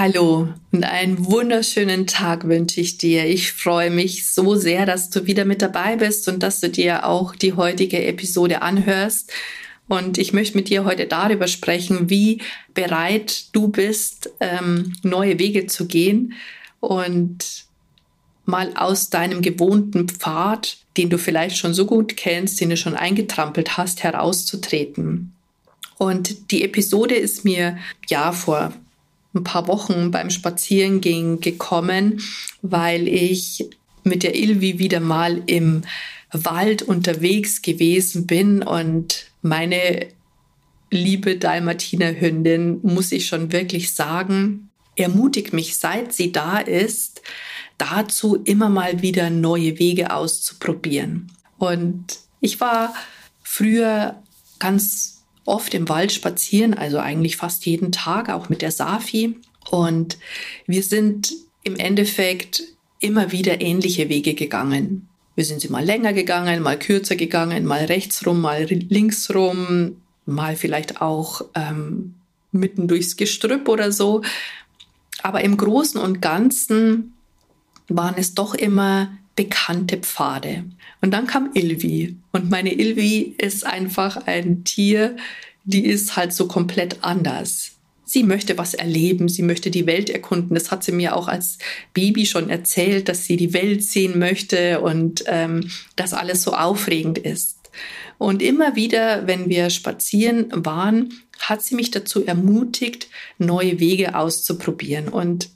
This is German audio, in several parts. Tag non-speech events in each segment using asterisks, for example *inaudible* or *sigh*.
Hallo und einen wunderschönen Tag wünsche ich dir. Ich freue mich so sehr, dass du wieder mit dabei bist und dass du dir auch die heutige Episode anhörst. Und ich möchte mit dir heute darüber sprechen, wie bereit du bist, ähm, neue Wege zu gehen und mal aus deinem gewohnten Pfad, den du vielleicht schon so gut kennst, den du schon eingetrampelt hast, herauszutreten. Und die Episode ist mir ja vor ein paar Wochen beim Spazierengehen gekommen, weil ich mit der Ilvi wieder mal im Wald unterwegs gewesen bin und meine liebe Dalmatiner-Hündin, muss ich schon wirklich sagen, ermutigt mich, seit sie da ist, dazu immer mal wieder neue Wege auszuprobieren. Und ich war früher ganz oft im Wald spazieren, also eigentlich fast jeden Tag, auch mit der Safi. Und wir sind im Endeffekt immer wieder ähnliche Wege gegangen. Wir sind sie mal länger gegangen, mal kürzer gegangen, mal rechts rum, mal links rum, mal vielleicht auch ähm, mitten durchs Gestrüpp oder so. Aber im Großen und Ganzen waren es doch immer bekannte Pfade. Und dann kam Ilvi. Und meine Ilvi ist einfach ein Tier, die ist halt so komplett anders. Sie möchte was erleben, sie möchte die Welt erkunden. Das hat sie mir auch als Baby schon erzählt, dass sie die Welt sehen möchte und ähm, dass alles so aufregend ist. Und immer wieder, wenn wir spazieren waren, hat sie mich dazu ermutigt, neue Wege auszuprobieren. Und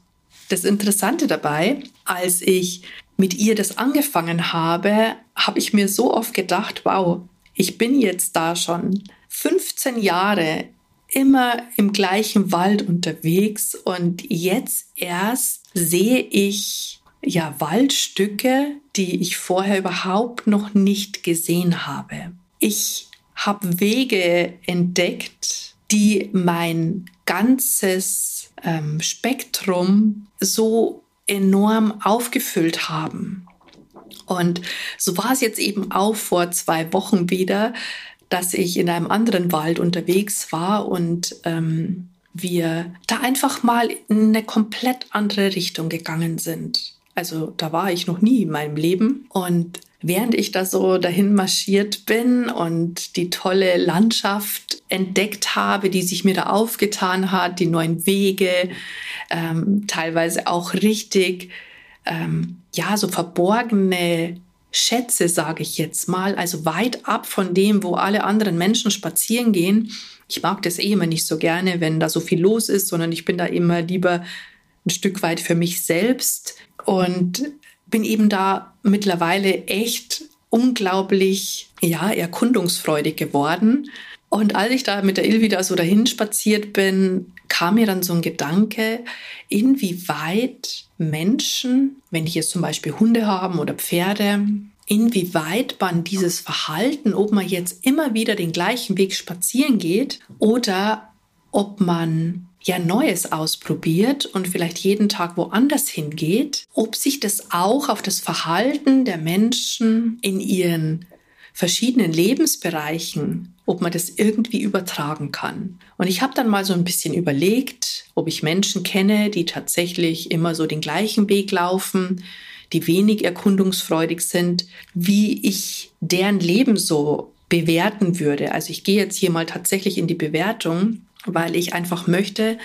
das Interessante dabei, als ich mit ihr das angefangen habe, habe ich mir so oft gedacht, wow, ich bin jetzt da schon 15 Jahre immer im gleichen Wald unterwegs und jetzt erst sehe ich ja Waldstücke, die ich vorher überhaupt noch nicht gesehen habe. Ich habe Wege entdeckt, die mein ganzes ähm, Spektrum so enorm aufgefüllt haben. Und so war es jetzt eben auch vor zwei Wochen wieder, dass ich in einem anderen Wald unterwegs war und ähm, wir da einfach mal in eine komplett andere Richtung gegangen sind. Also da war ich noch nie in meinem Leben und während ich da so dahin marschiert bin und die tolle Landschaft entdeckt habe, die sich mir da aufgetan hat, die neuen Wege, ähm, teilweise auch richtig, ähm, ja, so verborgene Schätze, sage ich jetzt mal, also weit ab von dem, wo alle anderen Menschen spazieren gehen. Ich mag das eh immer nicht so gerne, wenn da so viel los ist, sondern ich bin da immer lieber ein Stück weit für mich selbst und bin eben da mittlerweile echt unglaublich, ja, erkundungsfreudig geworden. Und als ich da mit der Ilvi da so dahin spaziert bin, kam mir dann so ein Gedanke, inwieweit Menschen, wenn die jetzt zum Beispiel Hunde haben oder Pferde, inwieweit man dieses Verhalten, ob man jetzt immer wieder den gleichen Weg spazieren geht oder ob man ja Neues ausprobiert und vielleicht jeden Tag woanders hingeht, ob sich das auch auf das Verhalten der Menschen in ihren verschiedenen Lebensbereichen, ob man das irgendwie übertragen kann. Und ich habe dann mal so ein bisschen überlegt, ob ich Menschen kenne, die tatsächlich immer so den gleichen Weg laufen, die wenig erkundungsfreudig sind, wie ich deren Leben so bewerten würde. Also ich gehe jetzt hier mal tatsächlich in die Bewertung weil ich einfach möchte,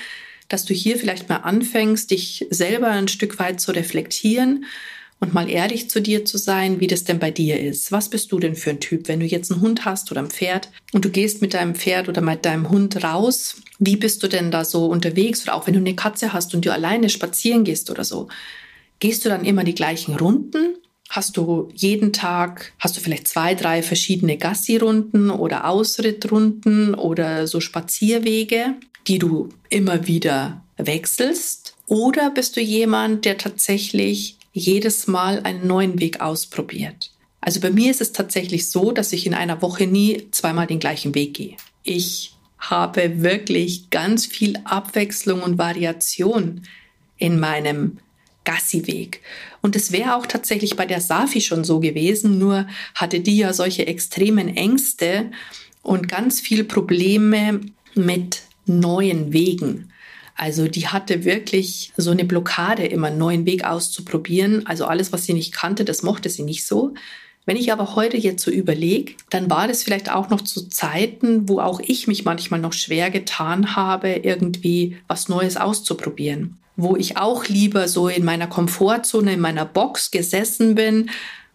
dass du hier vielleicht mal anfängst, dich selber ein Stück weit zu reflektieren und mal ehrlich zu dir zu sein, wie das denn bei dir ist. Was bist du denn für ein Typ, wenn du jetzt einen Hund hast oder ein Pferd und du gehst mit deinem Pferd oder mit deinem Hund raus? Wie bist du denn da so unterwegs? Oder auch wenn du eine Katze hast und du alleine spazieren gehst oder so. Gehst du dann immer die gleichen Runden Hast du jeden Tag, hast du vielleicht zwei, drei verschiedene Gassi-Runden oder Ausrittrunden oder so Spazierwege, die du immer wieder wechselst? Oder bist du jemand, der tatsächlich jedes Mal einen neuen Weg ausprobiert. Also bei mir ist es tatsächlich so, dass ich in einer Woche nie zweimal den gleichen Weg gehe. Ich habe wirklich ganz viel Abwechslung und Variation in meinem Gassi-Weg. Und es wäre auch tatsächlich bei der Safi schon so gewesen, nur hatte die ja solche extremen Ängste und ganz viel Probleme mit neuen Wegen. Also die hatte wirklich so eine Blockade, immer einen neuen Weg auszuprobieren. Also alles, was sie nicht kannte, das mochte sie nicht so. Wenn ich aber heute jetzt so überlege, dann war das vielleicht auch noch zu Zeiten, wo auch ich mich manchmal noch schwer getan habe, irgendwie was Neues auszuprobieren. Wo ich auch lieber so in meiner Komfortzone, in meiner Box gesessen bin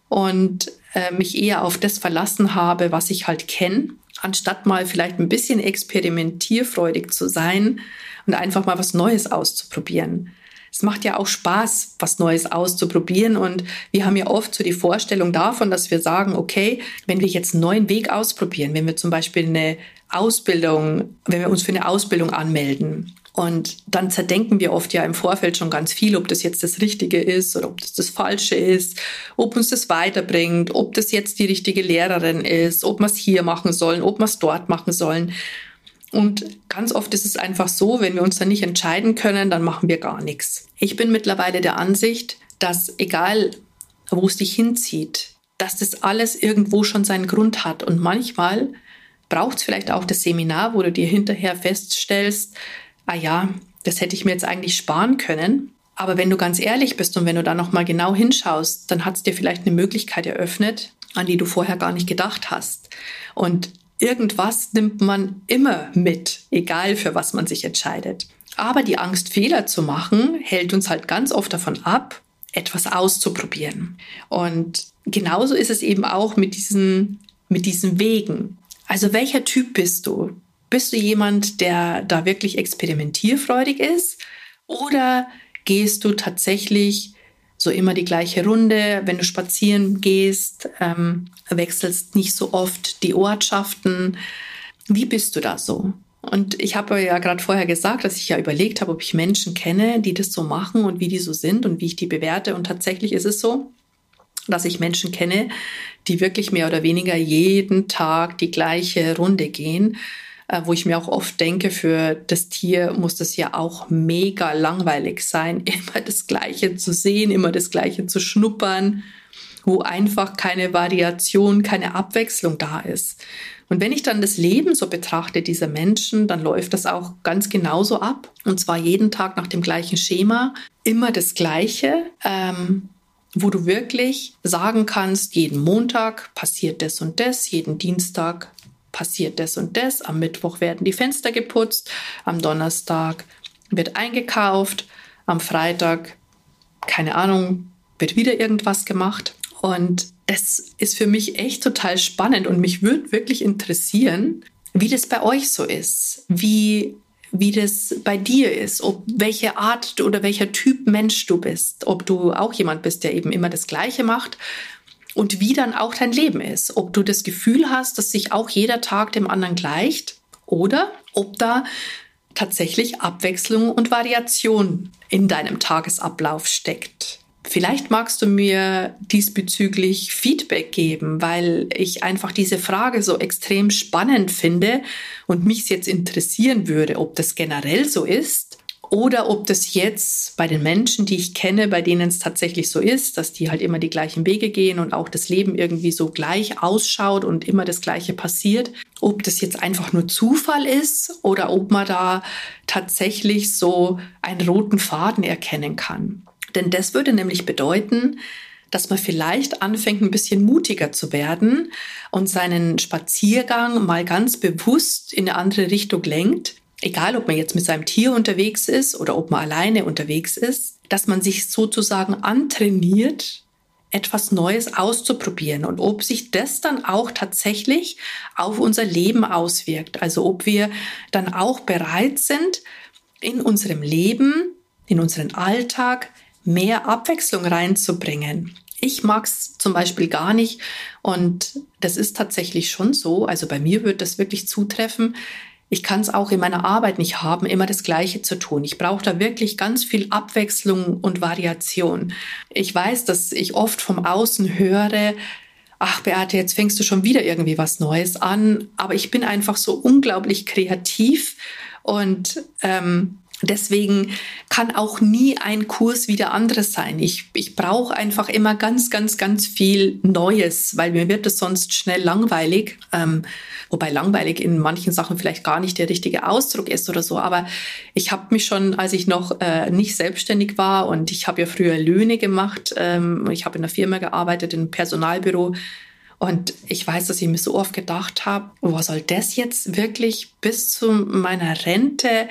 und äh, mich eher auf das verlassen habe, was ich halt kenne, anstatt mal vielleicht ein bisschen experimentierfreudig zu sein und einfach mal was Neues auszuprobieren es macht ja auch Spaß, was Neues auszuprobieren. Und wir haben ja oft so die Vorstellung davon, dass wir sagen, okay, wenn wir jetzt einen neuen Weg ausprobieren, wenn wir zum Beispiel eine Ausbildung, wenn wir uns für eine Ausbildung anmelden, und dann zerdenken wir oft ja im Vorfeld schon ganz viel, ob das jetzt das Richtige ist oder ob das das Falsche ist, ob uns das weiterbringt, ob das jetzt die richtige Lehrerin ist, ob wir es hier machen sollen, ob wir es dort machen sollen. Und ganz oft ist es einfach so, wenn wir uns dann nicht entscheiden können, dann machen wir gar nichts. Ich bin mittlerweile der Ansicht, dass egal, wo es dich hinzieht, dass das alles irgendwo schon seinen Grund hat. Und manchmal braucht es vielleicht auch das Seminar, wo du dir hinterher feststellst, ah ja, das hätte ich mir jetzt eigentlich sparen können. Aber wenn du ganz ehrlich bist und wenn du da nochmal genau hinschaust, dann hat es dir vielleicht eine Möglichkeit eröffnet, an die du vorher gar nicht gedacht hast. Und Irgendwas nimmt man immer mit, egal für was man sich entscheidet. Aber die Angst, Fehler zu machen, hält uns halt ganz oft davon ab, etwas auszuprobieren. Und genauso ist es eben auch mit diesen, mit diesen Wegen. Also welcher Typ bist du? Bist du jemand, der da wirklich experimentierfreudig ist? Oder gehst du tatsächlich so immer die gleiche Runde. Wenn du spazieren gehst, ähm, wechselst nicht so oft die Ortschaften. Wie bist du da so? Und ich habe ja gerade vorher gesagt, dass ich ja überlegt habe, ob ich Menschen kenne, die das so machen und wie die so sind und wie ich die bewerte. Und tatsächlich ist es so, dass ich Menschen kenne, die wirklich mehr oder weniger jeden Tag die gleiche Runde gehen wo ich mir auch oft denke, für das Tier muss das ja auch mega langweilig sein, *laughs* immer das Gleiche zu sehen, immer das Gleiche zu schnuppern, wo einfach keine Variation, keine Abwechslung da ist. Und wenn ich dann das Leben so betrachte dieser Menschen, dann läuft das auch ganz genauso ab. Und zwar jeden Tag nach dem gleichen Schema, immer das Gleiche. Ähm, wo du wirklich sagen kannst, jeden Montag passiert das und das, jeden Dienstag passiert das und das. Am Mittwoch werden die Fenster geputzt, am Donnerstag wird eingekauft, am Freitag, keine Ahnung, wird wieder irgendwas gemacht. Und das ist für mich echt total spannend und mich würde wirklich interessieren, wie das bei euch so ist, wie, wie das bei dir ist, ob welche Art oder welcher Typ Mensch du bist, ob du auch jemand bist, der eben immer das Gleiche macht und wie dann auch dein Leben ist. Ob du das Gefühl hast, dass sich auch jeder Tag dem anderen gleicht oder ob da tatsächlich Abwechslung und Variation in deinem Tagesablauf steckt. Vielleicht magst du mir diesbezüglich Feedback geben, weil ich einfach diese Frage so extrem spannend finde und mich jetzt interessieren würde, ob das generell so ist oder ob das jetzt bei den Menschen, die ich kenne, bei denen es tatsächlich so ist, dass die halt immer die gleichen Wege gehen und auch das Leben irgendwie so gleich ausschaut und immer das Gleiche passiert, ob das jetzt einfach nur Zufall ist oder ob man da tatsächlich so einen roten Faden erkennen kann. Denn das würde nämlich bedeuten, dass man vielleicht anfängt, ein bisschen mutiger zu werden und seinen Spaziergang mal ganz bewusst in eine andere Richtung lenkt egal ob man jetzt mit seinem Tier unterwegs ist oder ob man alleine unterwegs ist, dass man sich sozusagen antrainiert, etwas Neues auszuprobieren und ob sich das dann auch tatsächlich auf unser Leben auswirkt. Also ob wir dann auch bereit sind, in unserem Leben, in unseren Alltag mehr Abwechslung reinzubringen. Ich mag es zum Beispiel gar nicht und das ist tatsächlich schon so. Also bei mir wird das wirklich zutreffen ich kann es auch in meiner Arbeit nicht haben, immer das Gleiche zu tun. Ich brauche da wirklich ganz viel Abwechslung und Variation. Ich weiß, dass ich oft vom Außen höre, ach Beate, jetzt fängst du schon wieder irgendwie was Neues an. Aber ich bin einfach so unglaublich kreativ und ähm, Deswegen kann auch nie ein Kurs wie der andere sein. Ich, ich brauche einfach immer ganz, ganz, ganz viel Neues, weil mir wird es sonst schnell langweilig. Ähm, wobei langweilig in manchen Sachen vielleicht gar nicht der richtige Ausdruck ist oder so. Aber ich habe mich schon, als ich noch äh, nicht selbstständig war und ich habe ja früher Löhne gemacht, ähm, ich habe in einer Firma gearbeitet, im Personalbüro. Und ich weiß, dass ich mir so oft gedacht habe, was soll das jetzt wirklich bis zu meiner Rente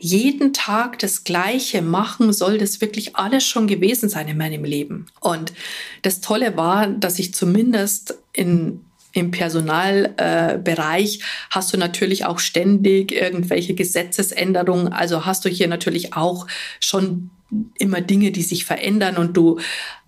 jeden Tag das Gleiche machen, soll das wirklich alles schon gewesen sein in meinem Leben. Und das Tolle war, dass ich zumindest in im Personalbereich äh, hast du natürlich auch ständig irgendwelche Gesetzesänderungen. Also hast du hier natürlich auch schon immer Dinge, die sich verändern und du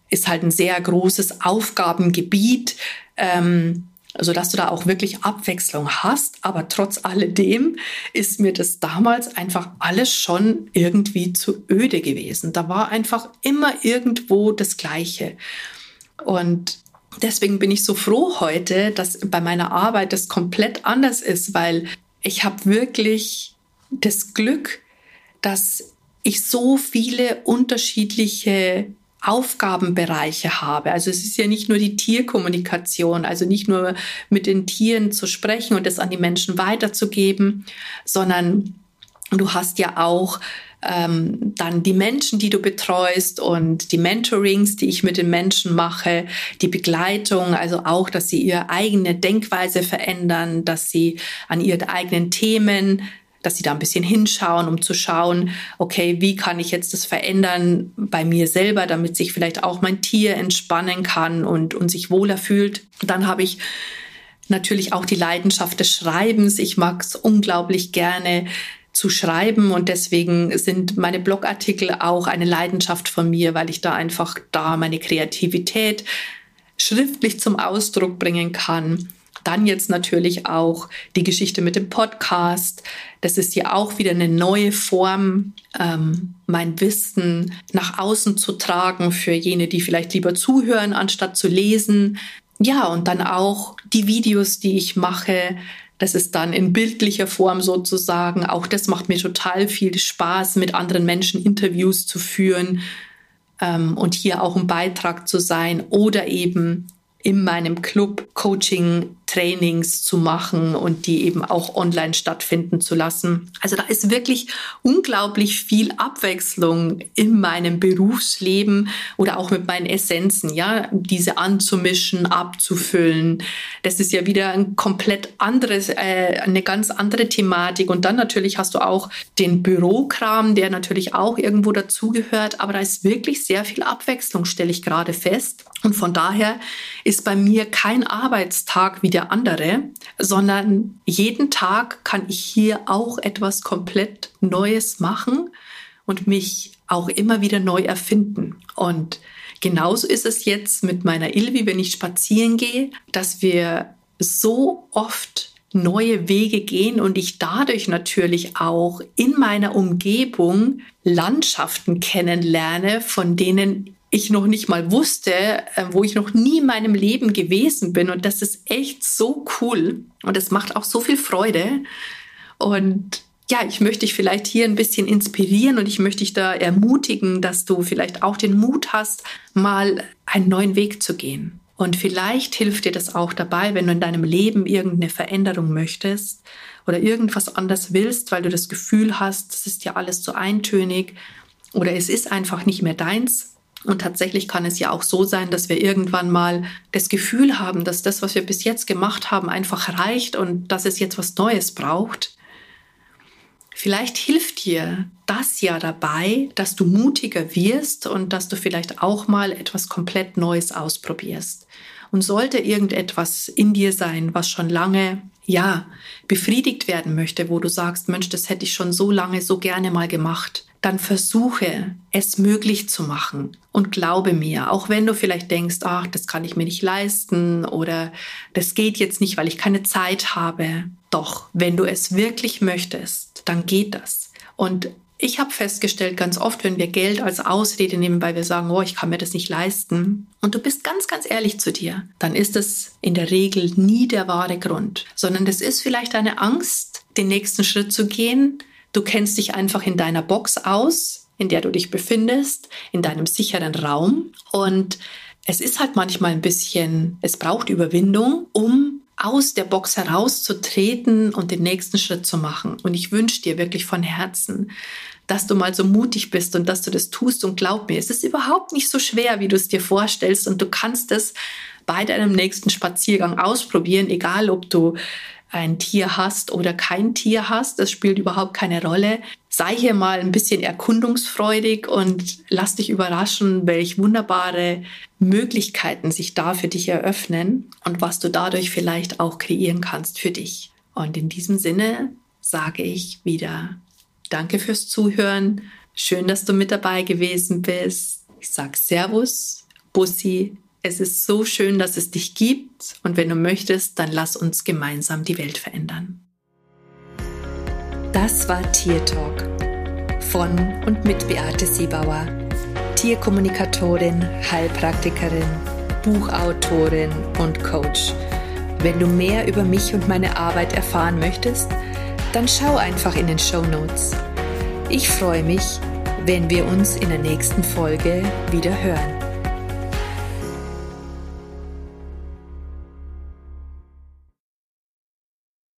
ist halt ein sehr großes Aufgabengebiet. Ähm, also dass du da auch wirklich Abwechslung hast. Aber trotz alledem ist mir das damals einfach alles schon irgendwie zu öde gewesen. Da war einfach immer irgendwo das Gleiche. Und deswegen bin ich so froh heute, dass bei meiner Arbeit das komplett anders ist, weil ich habe wirklich das Glück, dass ich so viele unterschiedliche Aufgabenbereiche habe. Also es ist ja nicht nur die Tierkommunikation, also nicht nur mit den Tieren zu sprechen und es an die Menschen weiterzugeben, sondern du hast ja auch ähm, dann die Menschen, die du betreust und die Mentorings, die ich mit den Menschen mache, die Begleitung, also auch, dass sie ihre eigene Denkweise verändern, dass sie an ihren eigenen Themen dass sie da ein bisschen hinschauen, um zu schauen, okay, wie kann ich jetzt das verändern bei mir selber, damit sich vielleicht auch mein Tier entspannen kann und, und sich wohler fühlt. Dann habe ich natürlich auch die Leidenschaft des Schreibens. Ich mag es unglaublich gerne zu schreiben und deswegen sind meine Blogartikel auch eine Leidenschaft von mir, weil ich da einfach da meine Kreativität schriftlich zum Ausdruck bringen kann. Dann jetzt natürlich auch die Geschichte mit dem Podcast. Das ist ja auch wieder eine neue Form, ähm, mein Wissen nach außen zu tragen für jene, die vielleicht lieber zuhören, anstatt zu lesen. Ja, und dann auch die Videos, die ich mache. Das ist dann in bildlicher Form sozusagen. Auch das macht mir total viel Spaß, mit anderen Menschen Interviews zu führen ähm, und hier auch ein Beitrag zu sein oder eben in meinem Club Coaching Trainings zu machen und die eben auch online stattfinden zu lassen. Also da ist wirklich unglaublich viel Abwechslung in meinem Berufsleben oder auch mit meinen Essenzen, ja, diese anzumischen, abzufüllen. Das ist ja wieder ein komplett anderes, äh, eine ganz andere Thematik. Und dann natürlich hast du auch den Bürokram, der natürlich auch irgendwo dazugehört. Aber da ist wirklich sehr viel Abwechslung, stelle ich gerade fest. Und von daher ist bei mir kein Arbeitstag wie der andere, sondern jeden Tag kann ich hier auch etwas komplett Neues machen und mich auch immer wieder neu erfinden. Und genauso ist es jetzt mit meiner Ilvi, wenn ich spazieren gehe, dass wir so oft neue Wege gehen und ich dadurch natürlich auch in meiner Umgebung Landschaften kennenlerne, von denen ich noch nicht mal wusste, äh, wo ich noch nie in meinem Leben gewesen bin. Und das ist echt so cool. Und es macht auch so viel Freude. Und ja, ich möchte dich vielleicht hier ein bisschen inspirieren und ich möchte dich da ermutigen, dass du vielleicht auch den Mut hast, mal einen neuen Weg zu gehen. Und vielleicht hilft dir das auch dabei, wenn du in deinem Leben irgendeine Veränderung möchtest oder irgendwas anders willst, weil du das Gefühl hast, das ist ja alles zu eintönig oder es ist einfach nicht mehr deins, und tatsächlich kann es ja auch so sein, dass wir irgendwann mal das Gefühl haben, dass das, was wir bis jetzt gemacht haben, einfach reicht und dass es jetzt was Neues braucht. Vielleicht hilft dir das ja dabei, dass du mutiger wirst und dass du vielleicht auch mal etwas komplett Neues ausprobierst. Und sollte irgendetwas in dir sein, was schon lange, ja, befriedigt werden möchte, wo du sagst, Mensch, das hätte ich schon so lange, so gerne mal gemacht, dann versuche es möglich zu machen und glaube mir, auch wenn du vielleicht denkst, ach, das kann ich mir nicht leisten oder das geht jetzt nicht, weil ich keine Zeit habe. Doch, wenn du es wirklich möchtest, dann geht das. Und ich habe festgestellt, ganz oft, wenn wir Geld als Ausrede nehmen, weil wir sagen, oh, ich kann mir das nicht leisten, und du bist ganz, ganz ehrlich zu dir, dann ist es in der Regel nie der wahre Grund, sondern es ist vielleicht eine Angst, den nächsten Schritt zu gehen. Du kennst dich einfach in deiner Box aus, in der du dich befindest, in deinem sicheren Raum. Und es ist halt manchmal ein bisschen, es braucht Überwindung, um aus der Box herauszutreten und den nächsten Schritt zu machen. Und ich wünsche dir wirklich von Herzen, dass du mal so mutig bist und dass du das tust. Und glaub mir, es ist überhaupt nicht so schwer, wie du es dir vorstellst. Und du kannst es bei deinem nächsten Spaziergang ausprobieren, egal ob du ein Tier hast oder kein Tier hast, das spielt überhaupt keine Rolle. Sei hier mal ein bisschen erkundungsfreudig und lass dich überraschen, welche wunderbare Möglichkeiten sich da für dich eröffnen und was du dadurch vielleicht auch kreieren kannst für dich. Und in diesem Sinne sage ich wieder Danke fürs Zuhören. Schön, dass du mit dabei gewesen bist. Ich sage Servus, Bussi, es ist so schön, dass es dich gibt und wenn du möchtest, dann lass uns gemeinsam die Welt verändern. Das war Tier Talk von und mit Beate Siebauer, Tierkommunikatorin, Heilpraktikerin, Buchautorin und Coach. Wenn du mehr über mich und meine Arbeit erfahren möchtest, dann schau einfach in den Show Notes. Ich freue mich, wenn wir uns in der nächsten Folge wieder hören.